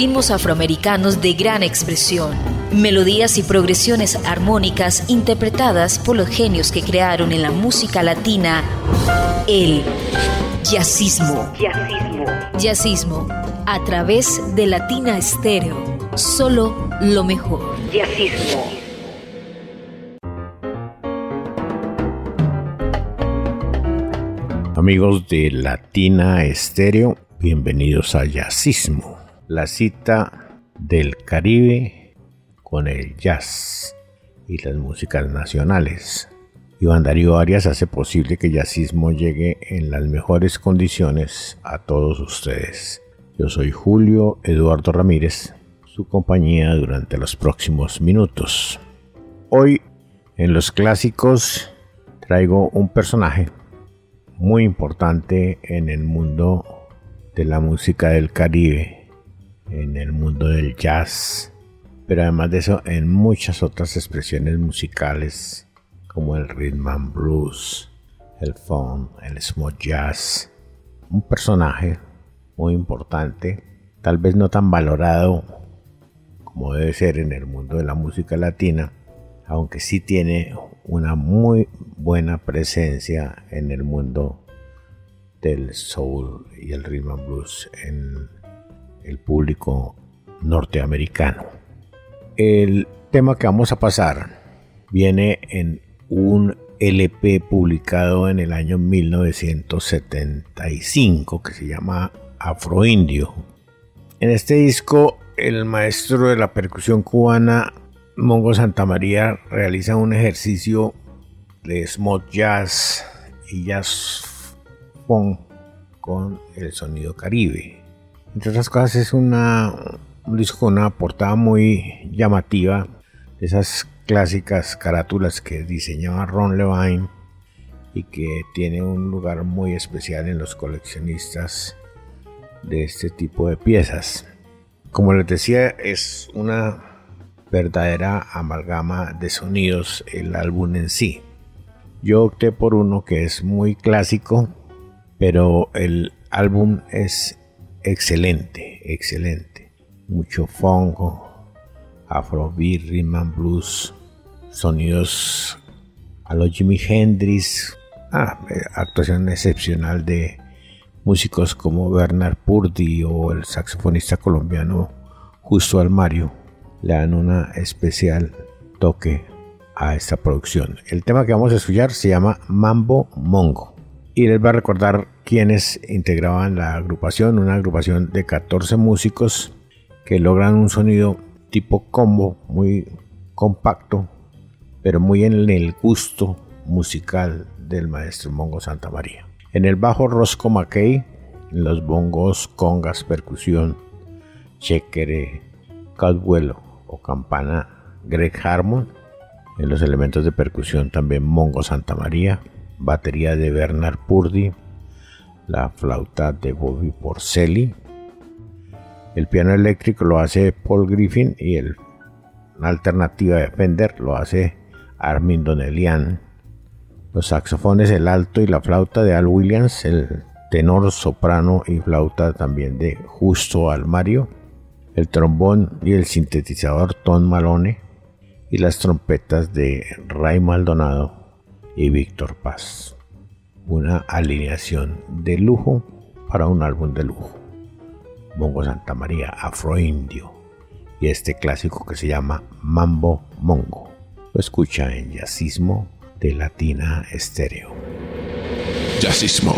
ritmos afroamericanos de gran expresión, melodías y progresiones armónicas interpretadas por los genios que crearon en la música latina el jazzismo. Jazzismo. Jazzismo a través de Latina Estéreo. Solo lo mejor. Jazzismo. Amigos de Latina Estéreo, bienvenidos a Jazzismo, la cita del Caribe con el jazz y las músicas nacionales. Iván Darío Arias hace posible que Jazzismo llegue en las mejores condiciones a todos ustedes. Yo soy Julio Eduardo Ramírez, su compañía durante los próximos minutos. Hoy en los clásicos traigo un personaje muy importante en el mundo de la música del Caribe, en el mundo del jazz, pero además de eso en muchas otras expresiones musicales como el rhythm and blues, el funk, el smooth jazz. Un personaje muy importante, tal vez no tan valorado como debe ser en el mundo de la música latina, aunque sí tiene una muy buena presencia en el mundo del soul y el rhythm and blues en el público norteamericano. El tema que vamos a pasar viene en un LP publicado en el año 1975 que se llama Afroindio. En este disco el maestro de la percusión cubana Mongo Santamaría realiza un ejercicio de smooth jazz y jazz funk con el sonido caribe. Entre otras cosas es una, un disco con una portada muy llamativa, esas clásicas carátulas que diseñaba Ron Levine y que tiene un lugar muy especial en los coleccionistas de este tipo de piezas. Como les decía, es una verdadera amalgama de sonidos el álbum en sí. Yo opté por uno que es muy clásico, pero el álbum es excelente, excelente. Mucho fongo, afrobeat, rhythm and blues, sonidos a los Jimi Hendrix, ah, eh, actuación excepcional de músicos como Bernard Purdy o el saxofonista colombiano Justo Almario le dan una especial toque a esta producción. El tema que vamos a escuchar se llama Mambo Mongo y les va a recordar quienes integraban la agrupación, una agrupación de 14 músicos que logran un sonido tipo combo muy compacto, pero muy en el gusto musical del maestro Mongo Santa María. En el bajo Roscoe McKay, en los bongos, congas, percusión, chequere, cadvuelo o campana Greg Harmon, en los elementos de percusión también Mongo Santa María, batería de Bernard Purdy, la flauta de Bobby Porcelli, el piano eléctrico lo hace Paul Griffin y el, la alternativa de Fender lo hace Armin Donnellian los saxofones, el alto y la flauta de Al Williams, el tenor, soprano y flauta también de Justo Almario, el trombón y el sintetizador Tom Malone y las trompetas de Ray Maldonado y Víctor Paz. Una alineación de lujo para un álbum de lujo. Mongo Santa María, Afro Indio y este clásico que se llama Mambo Mongo. Lo escucha en Yacismo de Latina Estéreo. Jazzismo.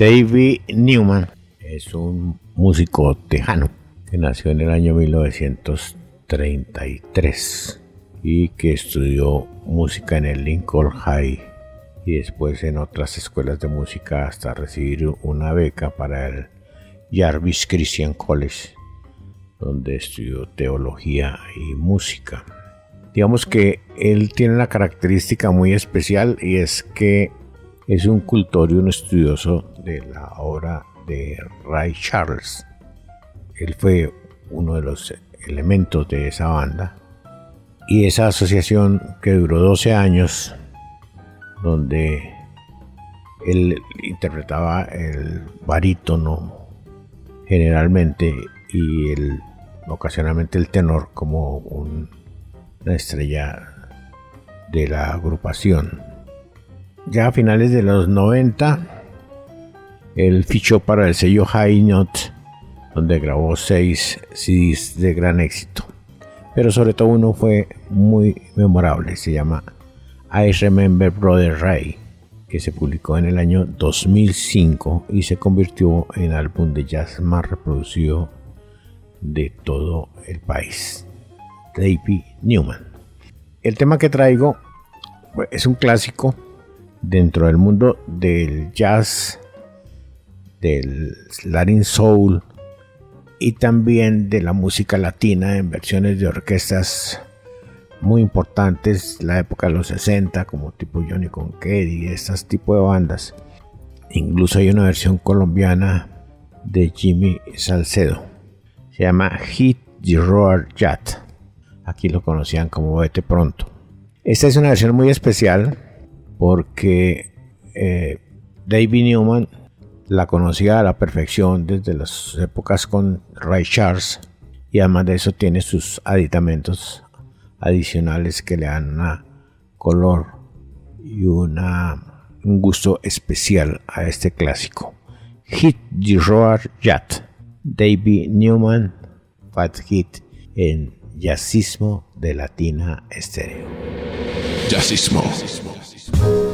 David Newman es un músico tejano que nació en el año 1933 y que estudió música en el Lincoln High y después en otras escuelas de música hasta recibir una beca para el Jarvis Christian College, donde estudió teología y música. Digamos que él tiene una característica muy especial y es que es un cultor y un estudioso de la obra de Ray Charles. Él fue uno de los elementos de esa banda y esa asociación que duró 12 años donde él interpretaba el barítono generalmente y el, ocasionalmente el tenor como una estrella de la agrupación. Ya a finales de los 90, él fichó para el sello High Note, donde grabó seis CDs de gran éxito. Pero sobre todo uno fue muy memorable, se llama I Remember Brother Ray, que se publicó en el año 2005 y se convirtió en álbum de jazz más reproducido de todo el país. David Newman. El tema que traigo pues, es un clásico dentro del mundo del jazz, del Latin Soul y también de la música latina en versiones de orquestas muy importantes, la época de los 60, como tipo Johnny Conquer y estas tipo de bandas. Incluso hay una versión colombiana de Jimmy Salcedo. Se llama Hit the Roar Jat. Aquí lo conocían como Vete Pronto. Esta es una versión muy especial porque eh, David Newman la conocía a la perfección desde las épocas con Ray Charles y además de eso tiene sus aditamentos adicionales que le dan una color y un gusto especial a este clásico. Hit the Roar Yacht, David Newman, Fat Hit en Jazzismo de Latina Estéreo. Jazzismo. Orquesta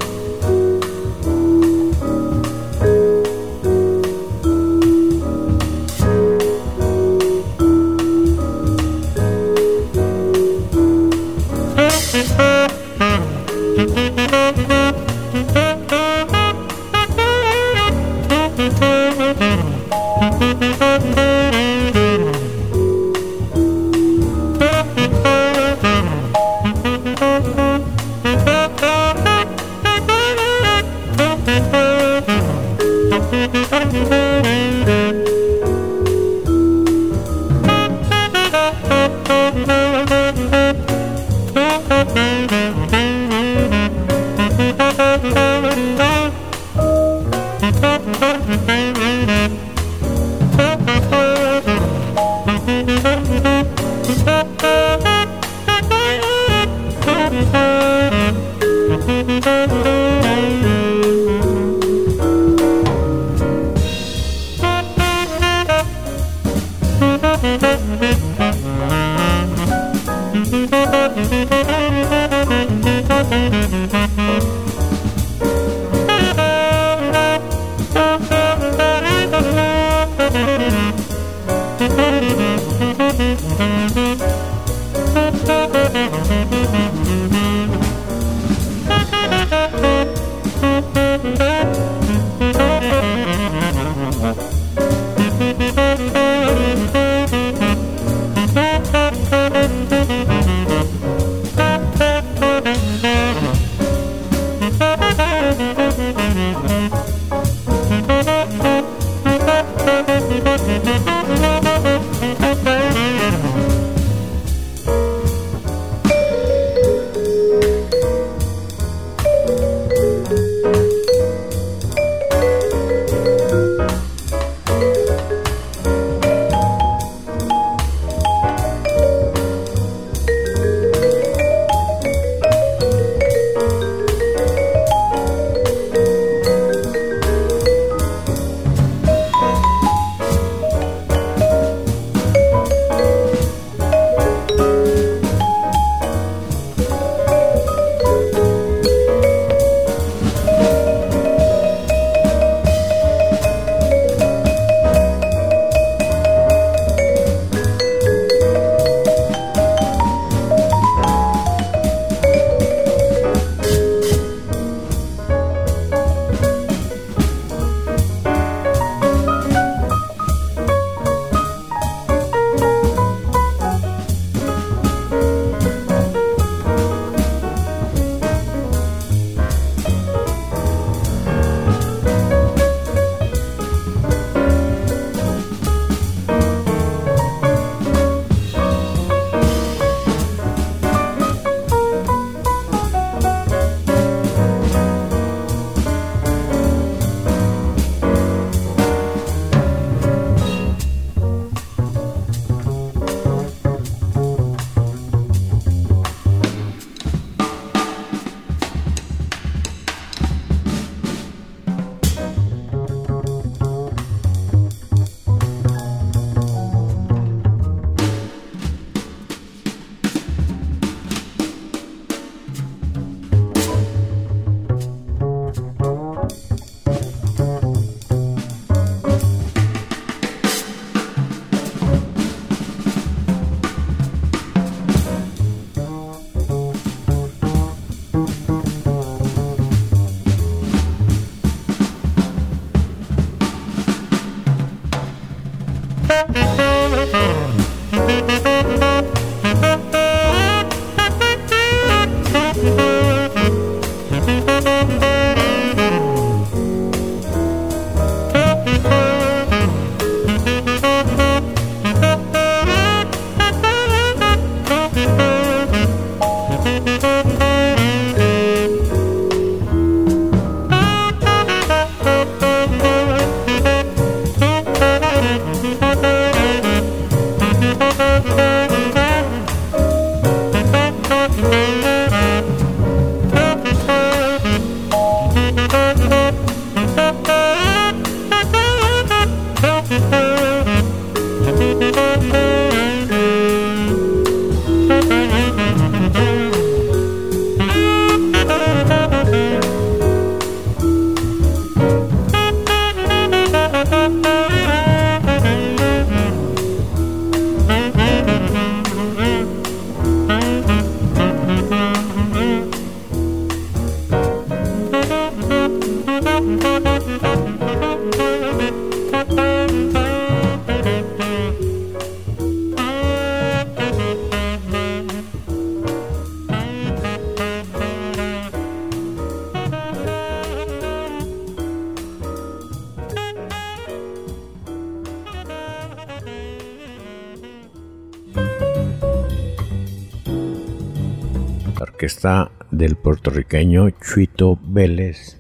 puertorriqueño Chuito Vélez.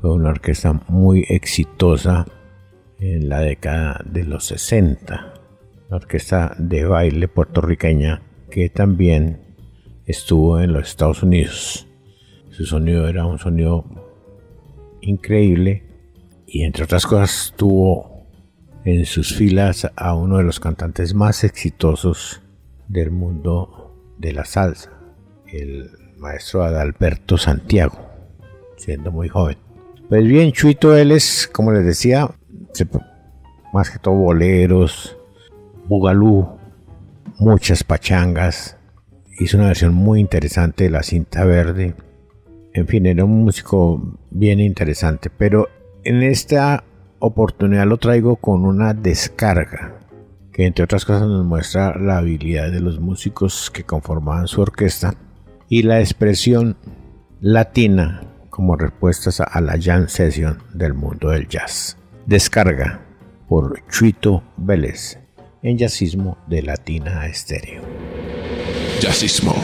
Fue una orquesta muy exitosa en la década de los 60. Una orquesta de baile puertorriqueña que también estuvo en los Estados Unidos. Su sonido era un sonido increíble y entre otras cosas tuvo en sus filas a uno de los cantantes más exitosos del mundo de la salsa, el maestro Adalberto Santiago, siendo muy joven. Pues bien, Chuito él es, como les decía, más que todo boleros, bugalú, muchas pachangas. Hizo una versión muy interesante de la cinta verde. En fin, era un músico bien interesante, pero en esta oportunidad lo traigo con una descarga que entre otras cosas nos muestra la habilidad de los músicos que conformaban su orquesta y la expresión latina como respuestas a la jam session del mundo del jazz. Descarga por Chuito Vélez en Jazzismo de Latina Estéreo. Jazzismo.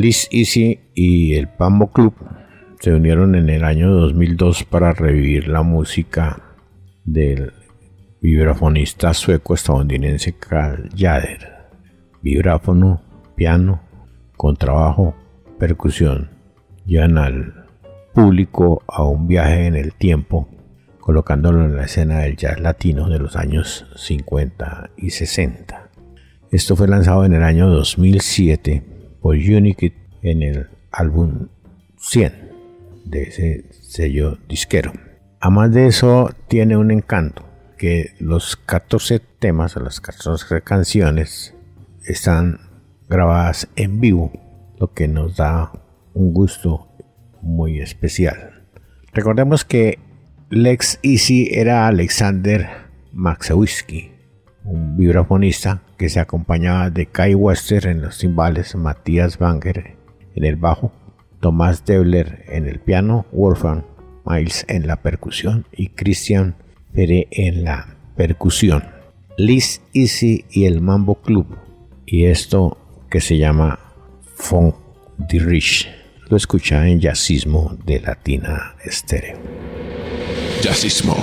Liz Easy y el Pambo Club se unieron en el año 2002 para revivir la música del vibrafonista sueco-estadounidense Carl Jader. Vibráfono, piano, contrabajo, percusión. Llevan al público a un viaje en el tiempo, colocándolo en la escena del jazz latino de los años 50 y 60. Esto fue lanzado en el año 2007 por Unikit en el álbum 100 de ese sello disquero. Además de eso, tiene un encanto, que los 14 temas o las 14 canciones están grabadas en vivo, lo que nos da un gusto muy especial. Recordemos que Lex Easy era Alexander Maxewski, un vibrafonista que se acompañaba de Kai Wester en los timbales, Matías Banger en el bajo Tomás Debler en el piano, Wolfgang Miles en la percusión y Christian Pere en la percusión. Liz Easy y el Mambo Club. Y esto que se llama Funk de. Lo escucha en Jazzismo de Latina Estéreo. Jazzismo.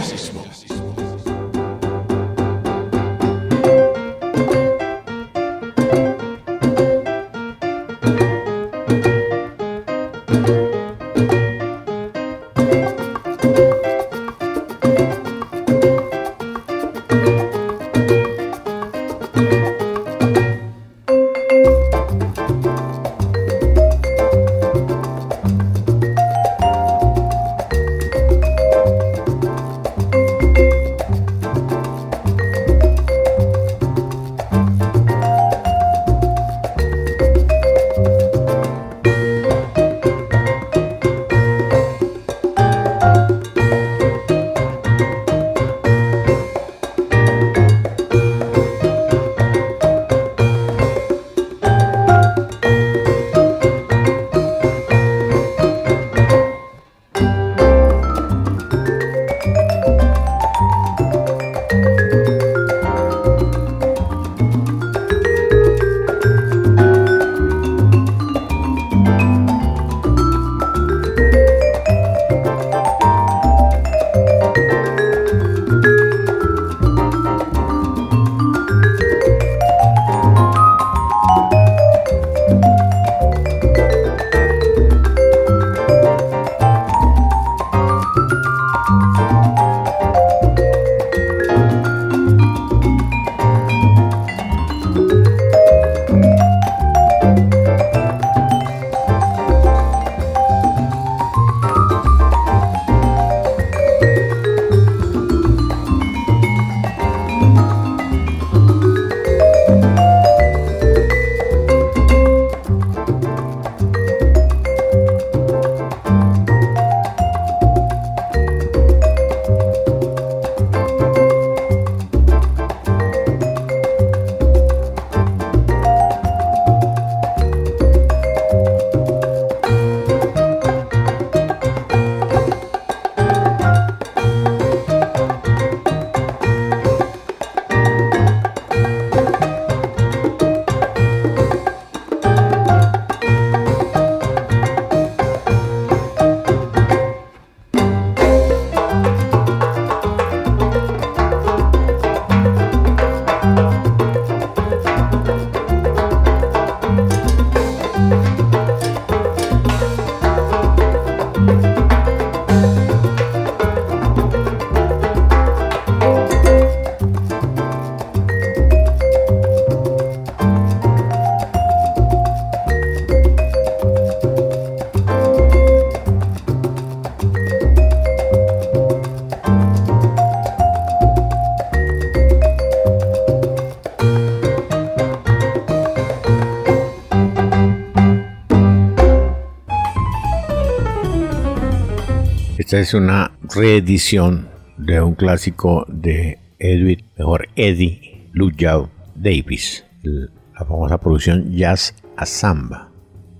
Esta es una reedición de un clásico de Edwin, mejor Eddie Lujow Davis, la famosa producción Jazz a Samba,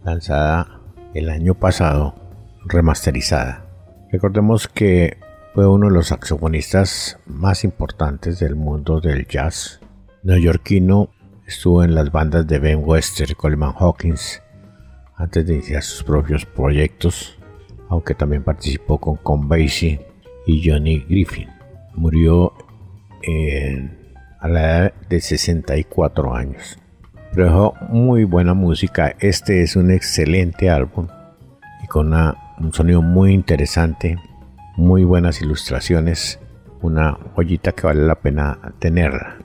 lanzada el año pasado, remasterizada. Recordemos que fue uno de los saxofonistas más importantes del mundo del jazz neoyorquino Estuvo en las bandas de Ben Wester Coleman Hawkins antes de iniciar sus propios proyectos, aunque también participó con Con y Johnny Griffin. Murió a la edad de 64 años. Pero dejó muy buena música. Este es un excelente álbum y con un sonido muy interesante, muy buenas ilustraciones, una joyita que vale la pena tenerla.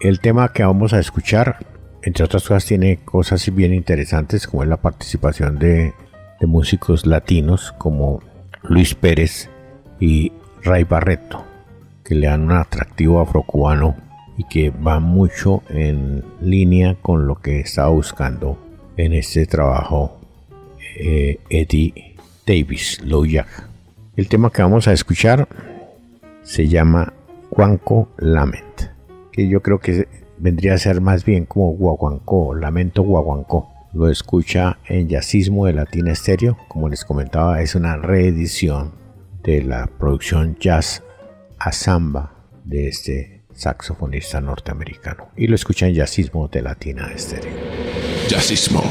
El tema que vamos a escuchar, entre otras cosas, tiene cosas bien interesantes como es la participación de, de músicos latinos como Luis Pérez y Ray Barreto, que le dan un atractivo afrocubano y que va mucho en línea con lo que estaba buscando en este trabajo eh, Eddie Davis Loyak. El tema que vamos a escuchar se llama Juanco Lament, que yo creo que vendría a ser más bien como Guaguancó, Lamento Guaguancó. Lo escucha en Jazzismo de Latina Estéreo, como les comentaba, es una reedición de la producción Jazz a Samba de este saxofonista norteamericano. Y lo escucha en Jazzismo de Latina Estéreo. Jazzismo.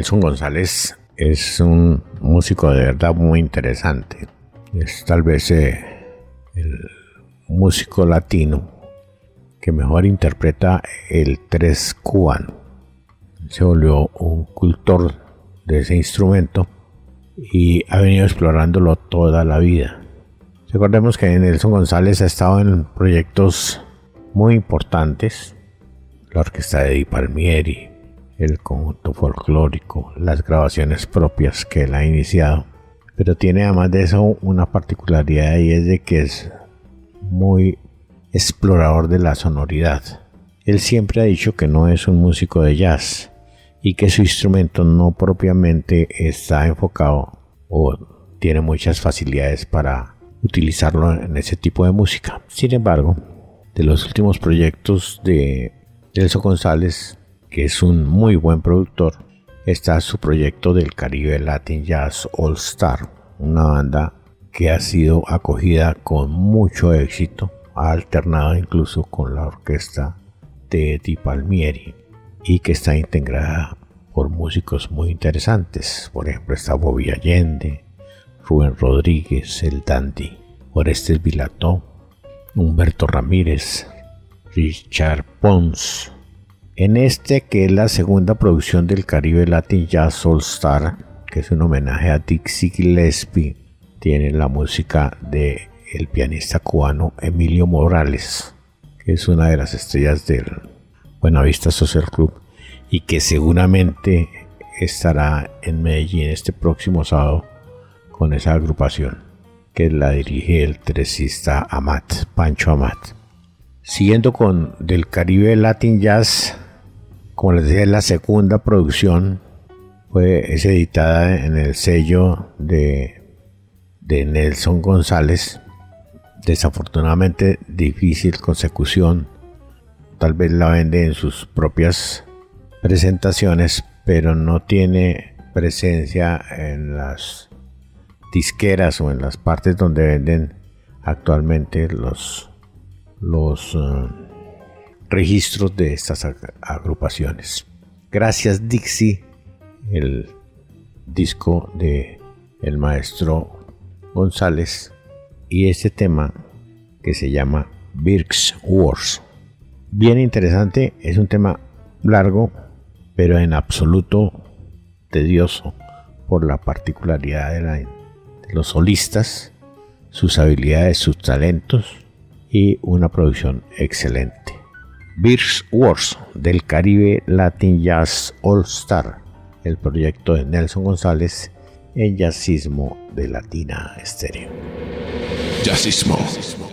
Nelson González es un músico de verdad muy interesante. Es tal vez eh, el músico latino que mejor interpreta el tres cubano. Se volvió un cultor de ese instrumento y ha venido explorándolo toda la vida. Recordemos que Nelson González ha estado en proyectos muy importantes, la orquesta de Di Palmieri, el conjunto folclórico, las grabaciones propias que él ha iniciado. Pero tiene además de eso una particularidad y es de que es muy explorador de la sonoridad. Él siempre ha dicho que no es un músico de jazz y que su instrumento no propiamente está enfocado o tiene muchas facilidades para utilizarlo en ese tipo de música. Sin embargo, de los últimos proyectos de Elso González, que es un muy buen productor, está su proyecto del Caribe Latin Jazz All Star, una banda que ha sido acogida con mucho éxito ha alternado incluso con la orquesta de Di Palmieri y que está integrada por músicos muy interesantes. Por ejemplo, está Bobby Allende, Rubén Rodríguez, el Dandy, Orestes Vilató, Humberto Ramírez, Richard Pons. En este, que es la segunda producción del Caribe Latin Jazz All Star, que es un homenaje a Dixie Gillespie, tiene la música de pianista cubano Emilio Morales, que es una de las estrellas del Buenavista Social Club y que seguramente estará en Medellín este próximo sábado con esa agrupación que la dirige el tresista Amat, Pancho Amat. Siguiendo con del Caribe Latin Jazz, como les dije, la segunda producción fue, es editada en el sello de, de Nelson González desafortunadamente difícil consecución. Tal vez la vende en sus propias presentaciones, pero no tiene presencia en las disqueras o en las partes donde venden actualmente los, los eh, registros de estas agrupaciones. Gracias Dixie, el disco de el maestro González y este tema que se llama Birks Wars. Bien interesante, es un tema largo, pero en absoluto tedioso por la particularidad de, los solistas, sus habilidades, sus talentos y una producción excelente. Birks Wars del Caribe Latin Jazz All Star, el proyecto de Nelson González en jazzismo de Latina Estéreo. Jazzismo. Yo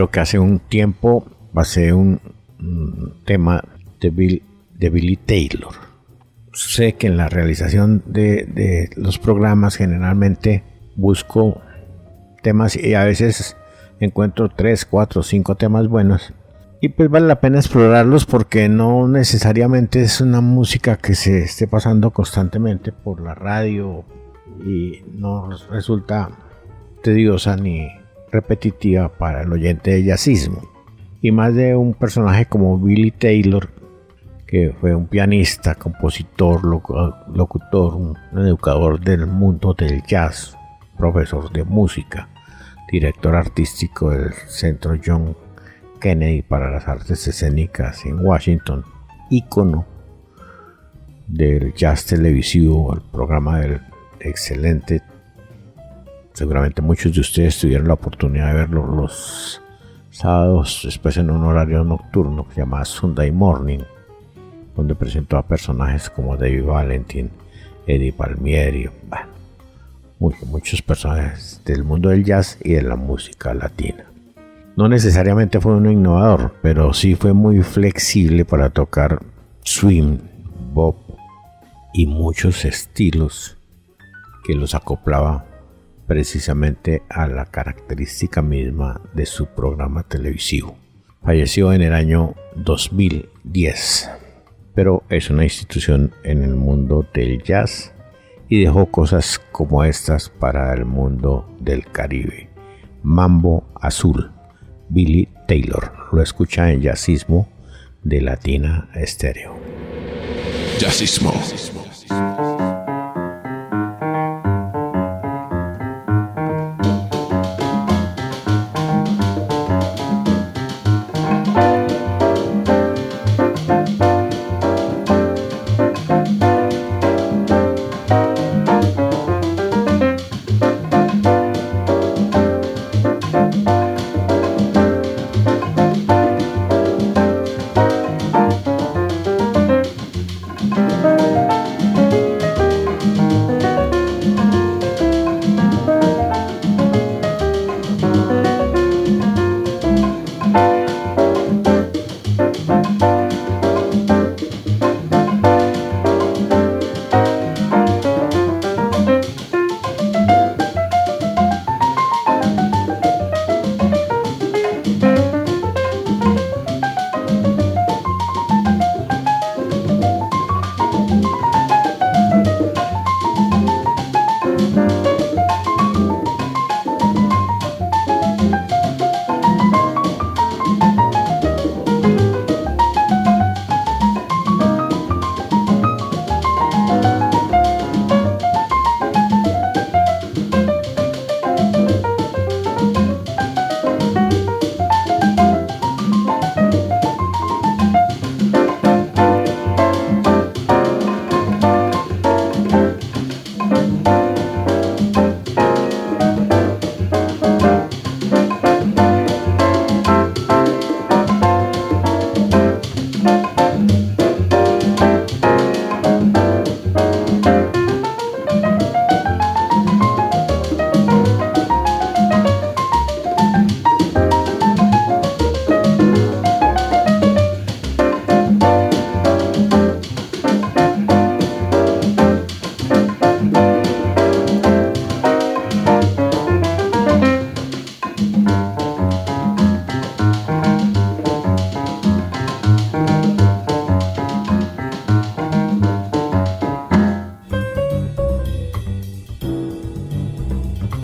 creo que hace un tiempo pasé un, un tema de, Bill, Billy Taylor. Sé que en la realización de, de los programas generalmente busco temas y a veces encuentro 3, 4, 5 temas buenos. Y pues vale la pena explorarlos porque no necesariamente es una música que se esté pasando constantemente por la radio y no resulta tediosa ni repetitiva para el oyente de jazzismo. Y más de un personaje como Billy Taylor, que fue un pianista, compositor, locutor, un educador del mundo del jazz, profesor de música director artístico del Centro John Kennedy para las Artes Escénicas en Washington, ícono del jazz televisivo, el programa del excelente. Seguramente muchos de ustedes tuvieron la oportunidad de verlo los sábados, después en un horario nocturno que se llama Sunday Morning, donde presentó a personajes como David Valentin, Eddie Palmieri, muchos personajes del mundo del jazz y de la música latina. No necesariamente fue un innovador, pero sí fue muy flexible para tocar swing, bop y muchos estilos que los acoplaba precisamente a la característica misma de su programa televisivo. Falleció en el año 2010, pero es una institución en el mundo del jazz y dejó cosas como estas para el mundo del Caribe. Mambo Azul, Billy Taylor. Lo escucha en Jazzismo de Latina Estéreo. Jazzismo.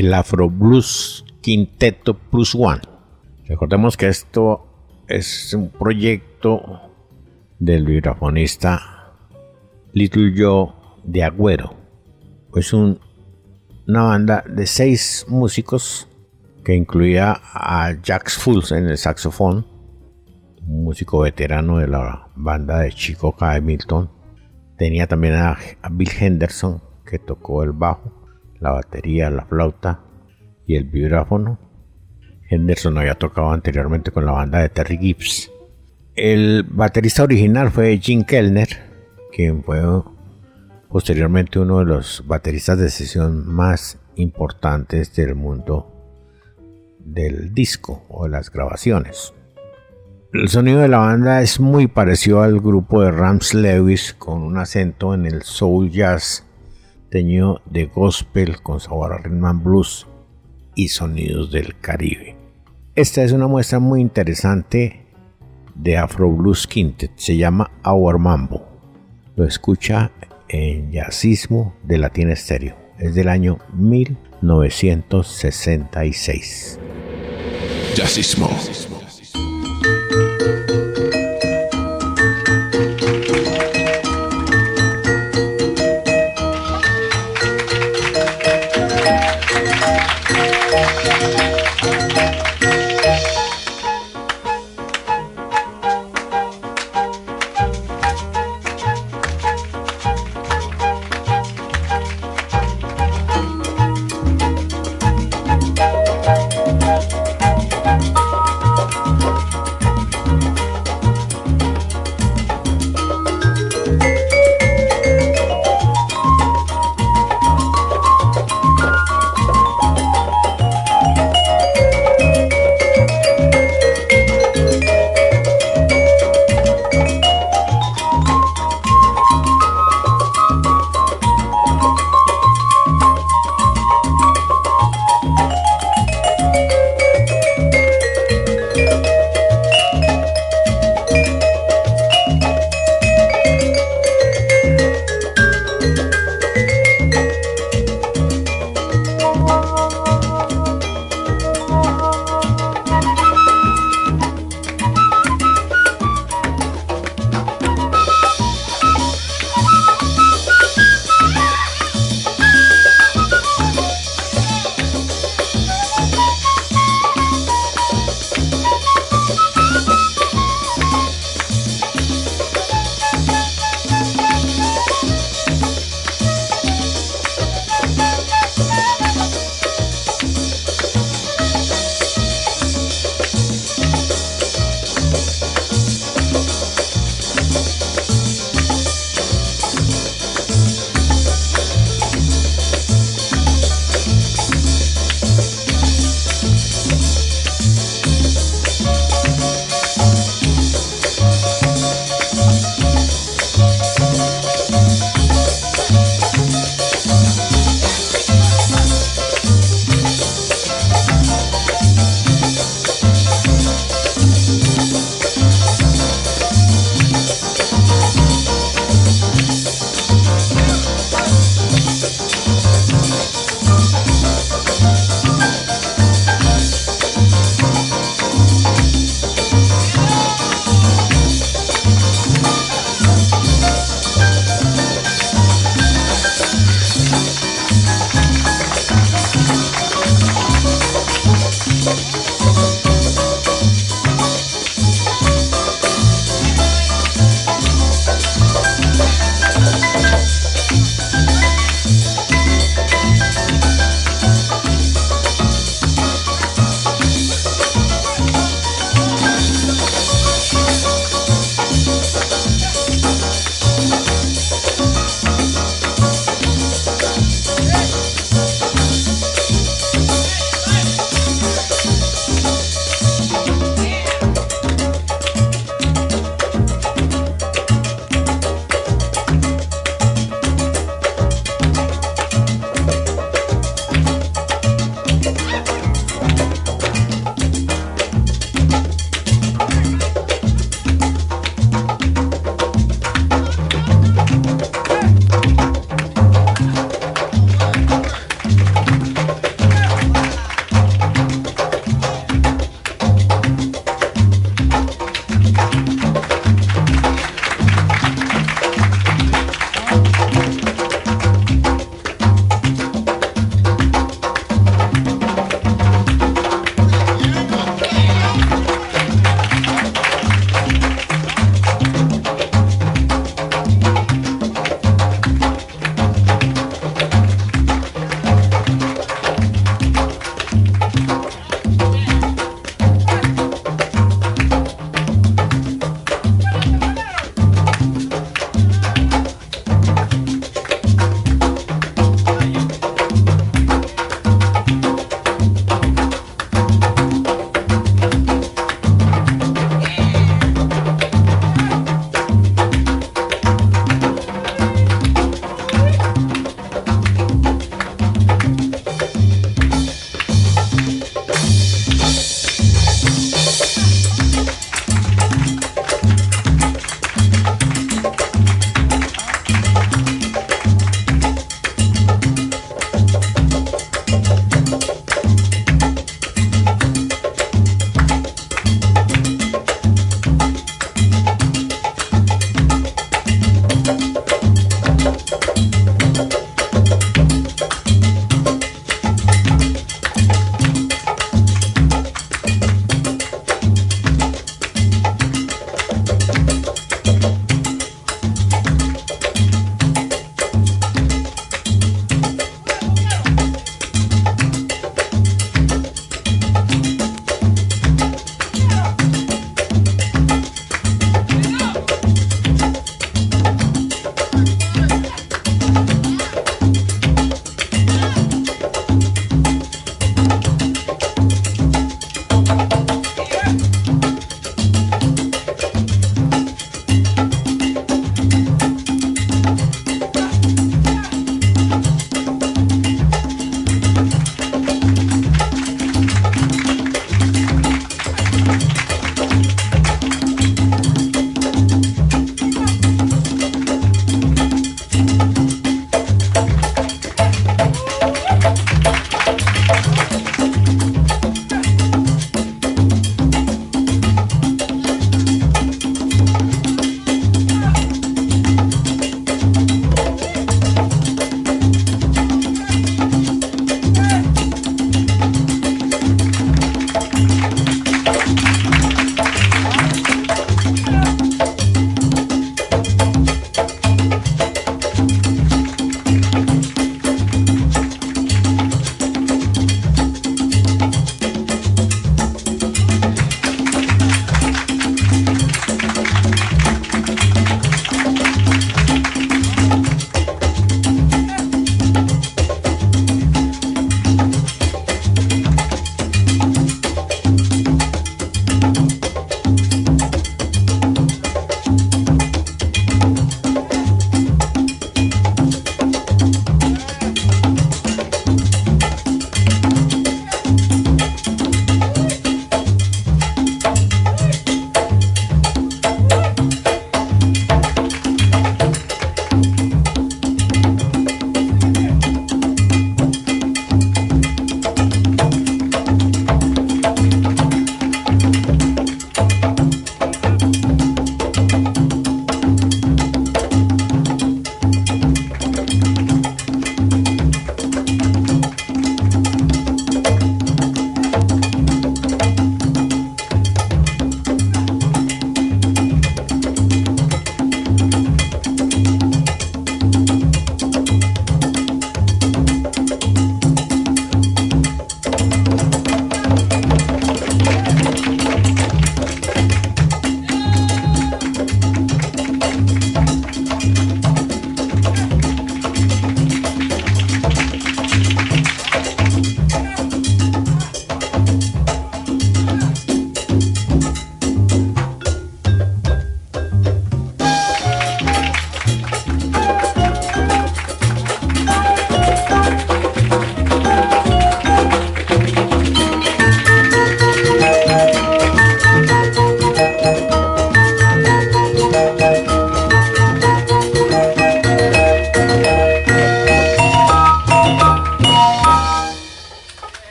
El Afro Blues Quinteto Plus One. Recordemos que esto es un proyecto del vibrafonista Little Joe de Agüero. Es una banda de seis músicos que incluía a Jax Fools en el saxofón, un músico veterano de la banda de Chico Hamilton. Tenía también a Bill Henderson que tocó el bajo la batería, la flauta y el vibráfono. Henderson había tocado anteriormente con la banda de Terry Gibbs. El baterista original fue Jim Kellner, quien fue posteriormente uno de los bateristas de sesión más importantes del mundo del disco o de las grabaciones. El sonido de la banda es muy parecido al grupo de Rams Lewis con un acento en el soul jazz teñido de gospel con sabor a rhythm and blues y sonidos del Caribe. Esta es una muestra muy interesante de Afro Blues Quintet, se llama Our Mambo. Lo escucha en Jazzismo de Latina Estéreo. Es del año 1966. Jazzismo.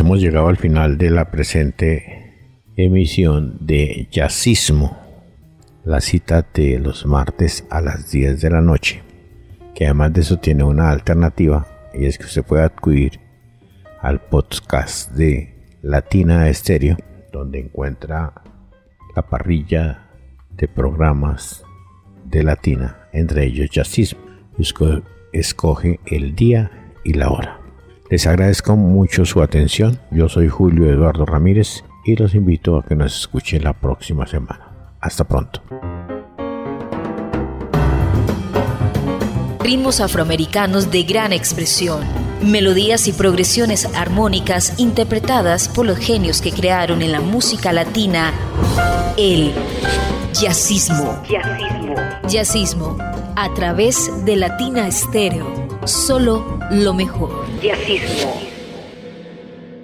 Hemos llegado al final de la presente emisión de Jazzismo, la cita de los martes a las 10 de la noche, que además de eso tiene una alternativa y es que usted puede acudir al podcast de Latina Estéreo, donde encuentra la parrilla de programas de Latina, entre ellos Jazzismo. Escoge el día y la hora. Les agradezco mucho su atención. Yo soy Julio Eduardo Ramírez y los invito a que nos escuchen la próxima semana. Hasta pronto. Ritmos afroamericanos de gran expresión. Melodías y progresiones armónicas interpretadas por los genios que crearon en la música latina el jazzismo. Jazzismo. Jazzismo. A través de Latina Estéreo. Solo lo mejor. Jazzismo.